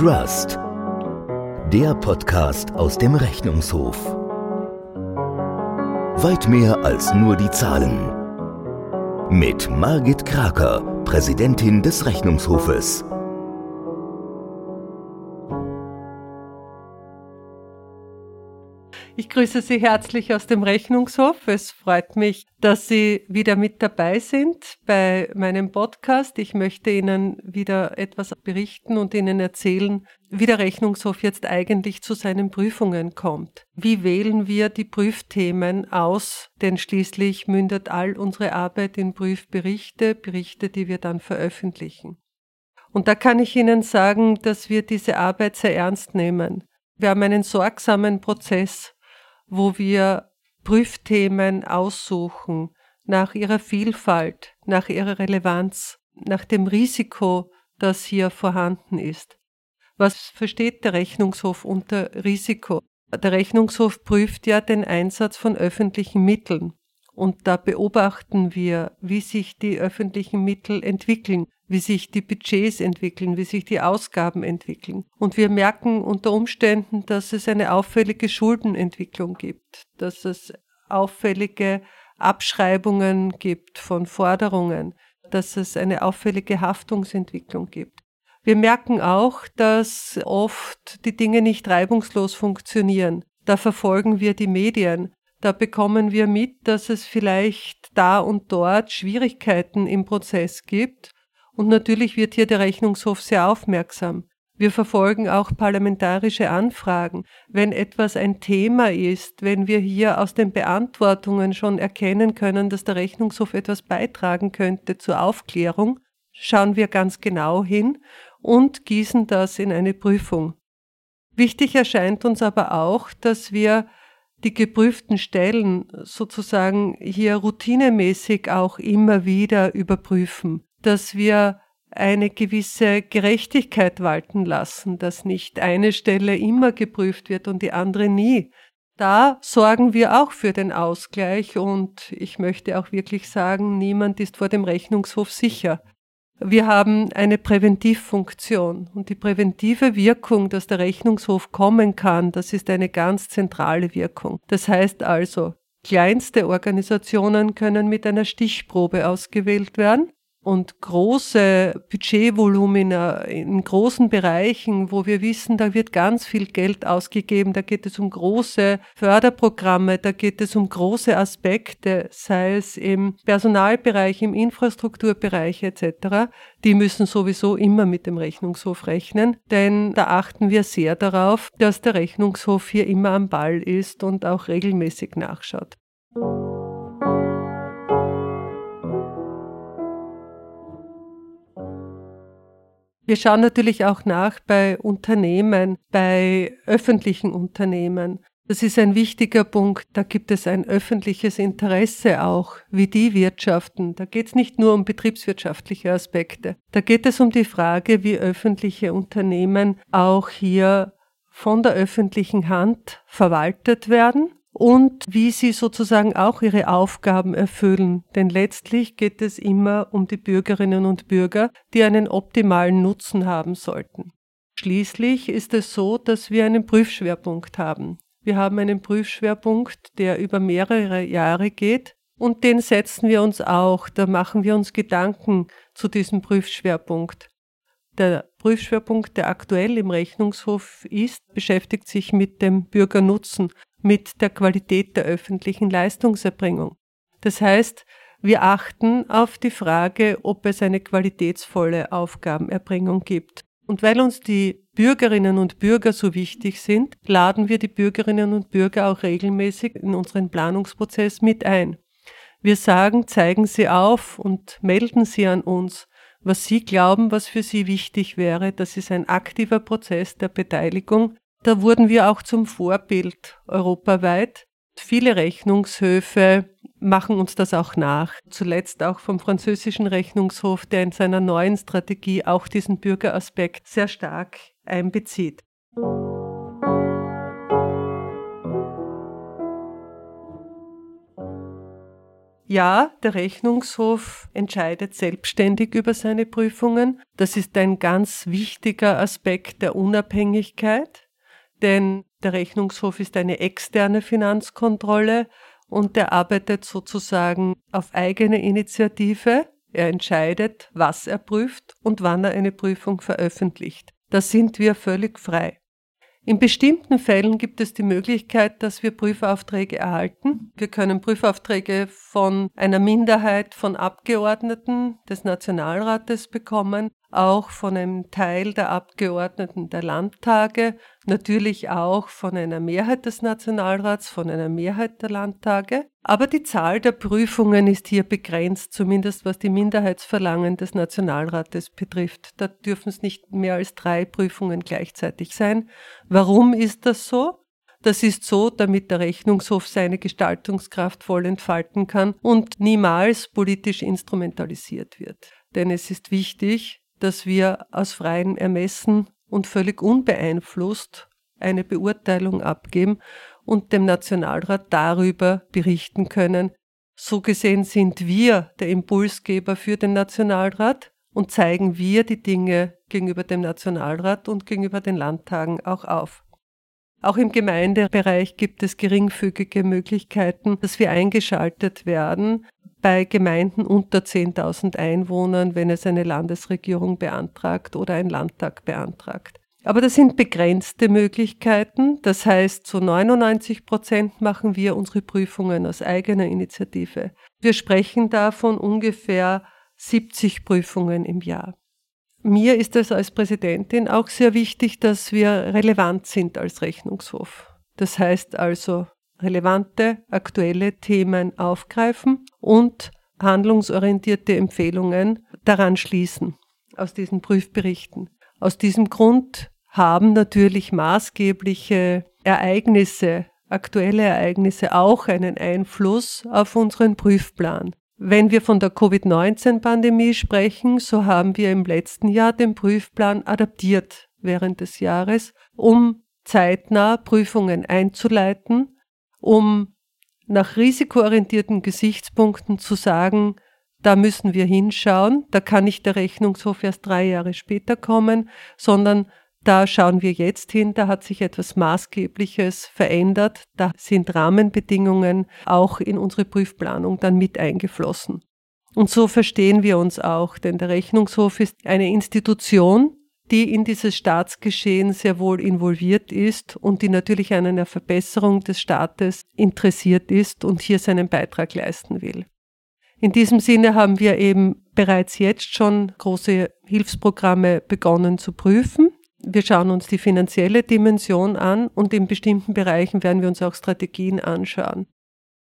Trust. Der Podcast aus dem Rechnungshof. Weit mehr als nur die Zahlen. Mit Margit Kraker, Präsidentin des Rechnungshofes. Ich grüße Sie herzlich aus dem Rechnungshof. Es freut mich, dass Sie wieder mit dabei sind bei meinem Podcast. Ich möchte Ihnen wieder etwas berichten und Ihnen erzählen, wie der Rechnungshof jetzt eigentlich zu seinen Prüfungen kommt. Wie wählen wir die Prüfthemen aus? Denn schließlich mündet all unsere Arbeit in Prüfberichte, Berichte, die wir dann veröffentlichen. Und da kann ich Ihnen sagen, dass wir diese Arbeit sehr ernst nehmen. Wir haben einen sorgsamen Prozess wo wir Prüfthemen aussuchen nach ihrer Vielfalt, nach ihrer Relevanz, nach dem Risiko, das hier vorhanden ist. Was versteht der Rechnungshof unter Risiko? Der Rechnungshof prüft ja den Einsatz von öffentlichen Mitteln. Und da beobachten wir, wie sich die öffentlichen Mittel entwickeln, wie sich die Budgets entwickeln, wie sich die Ausgaben entwickeln. Und wir merken unter Umständen, dass es eine auffällige Schuldenentwicklung gibt, dass es auffällige Abschreibungen gibt von Forderungen, dass es eine auffällige Haftungsentwicklung gibt. Wir merken auch, dass oft die Dinge nicht reibungslos funktionieren. Da verfolgen wir die Medien. Da bekommen wir mit, dass es vielleicht da und dort Schwierigkeiten im Prozess gibt und natürlich wird hier der Rechnungshof sehr aufmerksam. Wir verfolgen auch parlamentarische Anfragen. Wenn etwas ein Thema ist, wenn wir hier aus den Beantwortungen schon erkennen können, dass der Rechnungshof etwas beitragen könnte zur Aufklärung, schauen wir ganz genau hin und gießen das in eine Prüfung. Wichtig erscheint uns aber auch, dass wir die geprüften Stellen sozusagen hier routinemäßig auch immer wieder überprüfen dass wir eine gewisse Gerechtigkeit walten lassen, dass nicht eine Stelle immer geprüft wird und die andere nie. Da sorgen wir auch für den Ausgleich und ich möchte auch wirklich sagen, niemand ist vor dem Rechnungshof sicher. Wir haben eine Präventivfunktion und die präventive Wirkung, dass der Rechnungshof kommen kann, das ist eine ganz zentrale Wirkung. Das heißt also, kleinste Organisationen können mit einer Stichprobe ausgewählt werden und große Budgetvolumina in großen Bereichen, wo wir wissen, da wird ganz viel Geld ausgegeben, da geht es um große Förderprogramme, da geht es um große Aspekte, sei es im Personalbereich, im Infrastrukturbereich etc., die müssen sowieso immer mit dem Rechnungshof rechnen, denn da achten wir sehr darauf, dass der Rechnungshof hier immer am Ball ist und auch regelmäßig nachschaut. Wir schauen natürlich auch nach bei Unternehmen, bei öffentlichen Unternehmen. Das ist ein wichtiger Punkt. Da gibt es ein öffentliches Interesse auch, wie die wirtschaften. Da geht es nicht nur um betriebswirtschaftliche Aspekte. Da geht es um die Frage, wie öffentliche Unternehmen auch hier von der öffentlichen Hand verwaltet werden und wie sie sozusagen auch ihre Aufgaben erfüllen. Denn letztlich geht es immer um die Bürgerinnen und Bürger, die einen optimalen Nutzen haben sollten. Schließlich ist es so, dass wir einen Prüfschwerpunkt haben. Wir haben einen Prüfschwerpunkt, der über mehrere Jahre geht und den setzen wir uns auch, da machen wir uns Gedanken zu diesem Prüfschwerpunkt. Der Prüfschwerpunkt, der aktuell im Rechnungshof ist, beschäftigt sich mit dem Bürgernutzen mit der Qualität der öffentlichen Leistungserbringung. Das heißt, wir achten auf die Frage, ob es eine qualitätsvolle Aufgabenerbringung gibt. Und weil uns die Bürgerinnen und Bürger so wichtig sind, laden wir die Bürgerinnen und Bürger auch regelmäßig in unseren Planungsprozess mit ein. Wir sagen, zeigen Sie auf und melden Sie an uns, was Sie glauben, was für Sie wichtig wäre. Das ist ein aktiver Prozess der Beteiligung da wurden wir auch zum Vorbild europaweit. Viele Rechnungshöfe machen uns das auch nach. Zuletzt auch vom französischen Rechnungshof, der in seiner neuen Strategie auch diesen Bürgeraspekt sehr stark einbezieht. Ja, der Rechnungshof entscheidet selbstständig über seine Prüfungen. Das ist ein ganz wichtiger Aspekt der Unabhängigkeit, denn der Rechnungshof ist eine externe Finanzkontrolle und der arbeitet sozusagen auf eigene Initiative. Er entscheidet, was er prüft und wann er eine Prüfung veröffentlicht. Da sind wir völlig frei. In bestimmten Fällen gibt es die Möglichkeit, dass wir Prüfaufträge erhalten. Wir können Prüfaufträge von einer Minderheit von Abgeordneten des Nationalrates bekommen auch von einem Teil der Abgeordneten der Landtage, natürlich auch von einer Mehrheit des Nationalrats, von einer Mehrheit der Landtage. Aber die Zahl der Prüfungen ist hier begrenzt, zumindest was die Minderheitsverlangen des Nationalrates betrifft. Da dürfen es nicht mehr als drei Prüfungen gleichzeitig sein. Warum ist das so? Das ist so, damit der Rechnungshof seine Gestaltungskraft voll entfalten kann und niemals politisch instrumentalisiert wird. Denn es ist wichtig, dass wir aus freiem Ermessen und völlig unbeeinflusst eine Beurteilung abgeben und dem Nationalrat darüber berichten können. So gesehen sind wir der Impulsgeber für den Nationalrat und zeigen wir die Dinge gegenüber dem Nationalrat und gegenüber den Landtagen auch auf. Auch im Gemeindebereich gibt es geringfügige Möglichkeiten, dass wir eingeschaltet werden, bei Gemeinden unter 10.000 Einwohnern, wenn es eine Landesregierung beantragt oder ein Landtag beantragt. Aber das sind begrenzte Möglichkeiten. Das heißt, zu 99 Prozent machen wir unsere Prüfungen aus eigener Initiative. Wir sprechen davon ungefähr 70 Prüfungen im Jahr. Mir ist es als Präsidentin auch sehr wichtig, dass wir relevant sind als Rechnungshof. Das heißt also, relevante, aktuelle Themen aufgreifen und handlungsorientierte Empfehlungen daran schließen aus diesen Prüfberichten. Aus diesem Grund haben natürlich maßgebliche Ereignisse, aktuelle Ereignisse auch einen Einfluss auf unseren Prüfplan. Wenn wir von der Covid-19-Pandemie sprechen, so haben wir im letzten Jahr den Prüfplan adaptiert während des Jahres, um zeitnah Prüfungen einzuleiten um nach risikoorientierten Gesichtspunkten zu sagen, da müssen wir hinschauen, da kann nicht der Rechnungshof erst drei Jahre später kommen, sondern da schauen wir jetzt hin, da hat sich etwas Maßgebliches verändert, da sind Rahmenbedingungen auch in unsere Prüfplanung dann mit eingeflossen. Und so verstehen wir uns auch, denn der Rechnungshof ist eine Institution, die in dieses Staatsgeschehen sehr wohl involviert ist und die natürlich an einer Verbesserung des Staates interessiert ist und hier seinen Beitrag leisten will. In diesem Sinne haben wir eben bereits jetzt schon große Hilfsprogramme begonnen zu prüfen. Wir schauen uns die finanzielle Dimension an und in bestimmten Bereichen werden wir uns auch Strategien anschauen.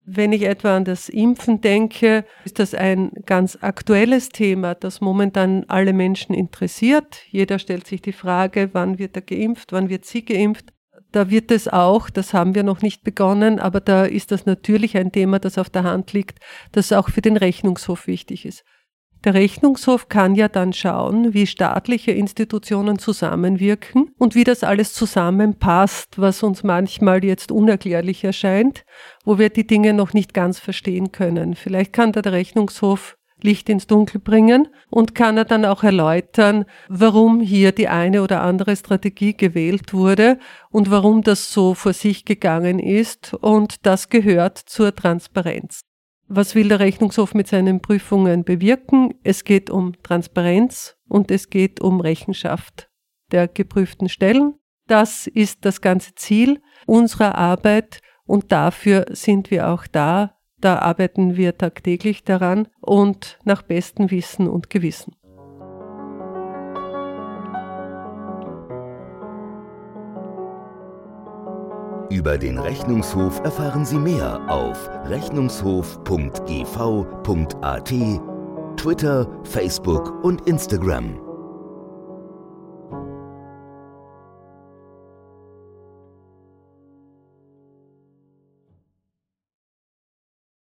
Wenn ich etwa an das Impfen denke, ist das ein ganz aktuelles Thema, das momentan alle Menschen interessiert. Jeder stellt sich die Frage, wann wird er geimpft, wann wird sie geimpft. Da wird es auch, das haben wir noch nicht begonnen, aber da ist das natürlich ein Thema, das auf der Hand liegt, das auch für den Rechnungshof wichtig ist. Der Rechnungshof kann ja dann schauen, wie staatliche Institutionen zusammenwirken und wie das alles zusammenpasst, was uns manchmal jetzt unerklärlich erscheint, wo wir die Dinge noch nicht ganz verstehen können. Vielleicht kann der Rechnungshof Licht ins Dunkel bringen und kann er dann auch erläutern, warum hier die eine oder andere Strategie gewählt wurde und warum das so vor sich gegangen ist und das gehört zur Transparenz. Was will der Rechnungshof mit seinen Prüfungen bewirken? Es geht um Transparenz und es geht um Rechenschaft der geprüften Stellen. Das ist das ganze Ziel unserer Arbeit und dafür sind wir auch da. Da arbeiten wir tagtäglich daran und nach bestem Wissen und Gewissen. Über den Rechnungshof erfahren Sie mehr auf rechnungshof.gv.at, Twitter, Facebook und Instagram.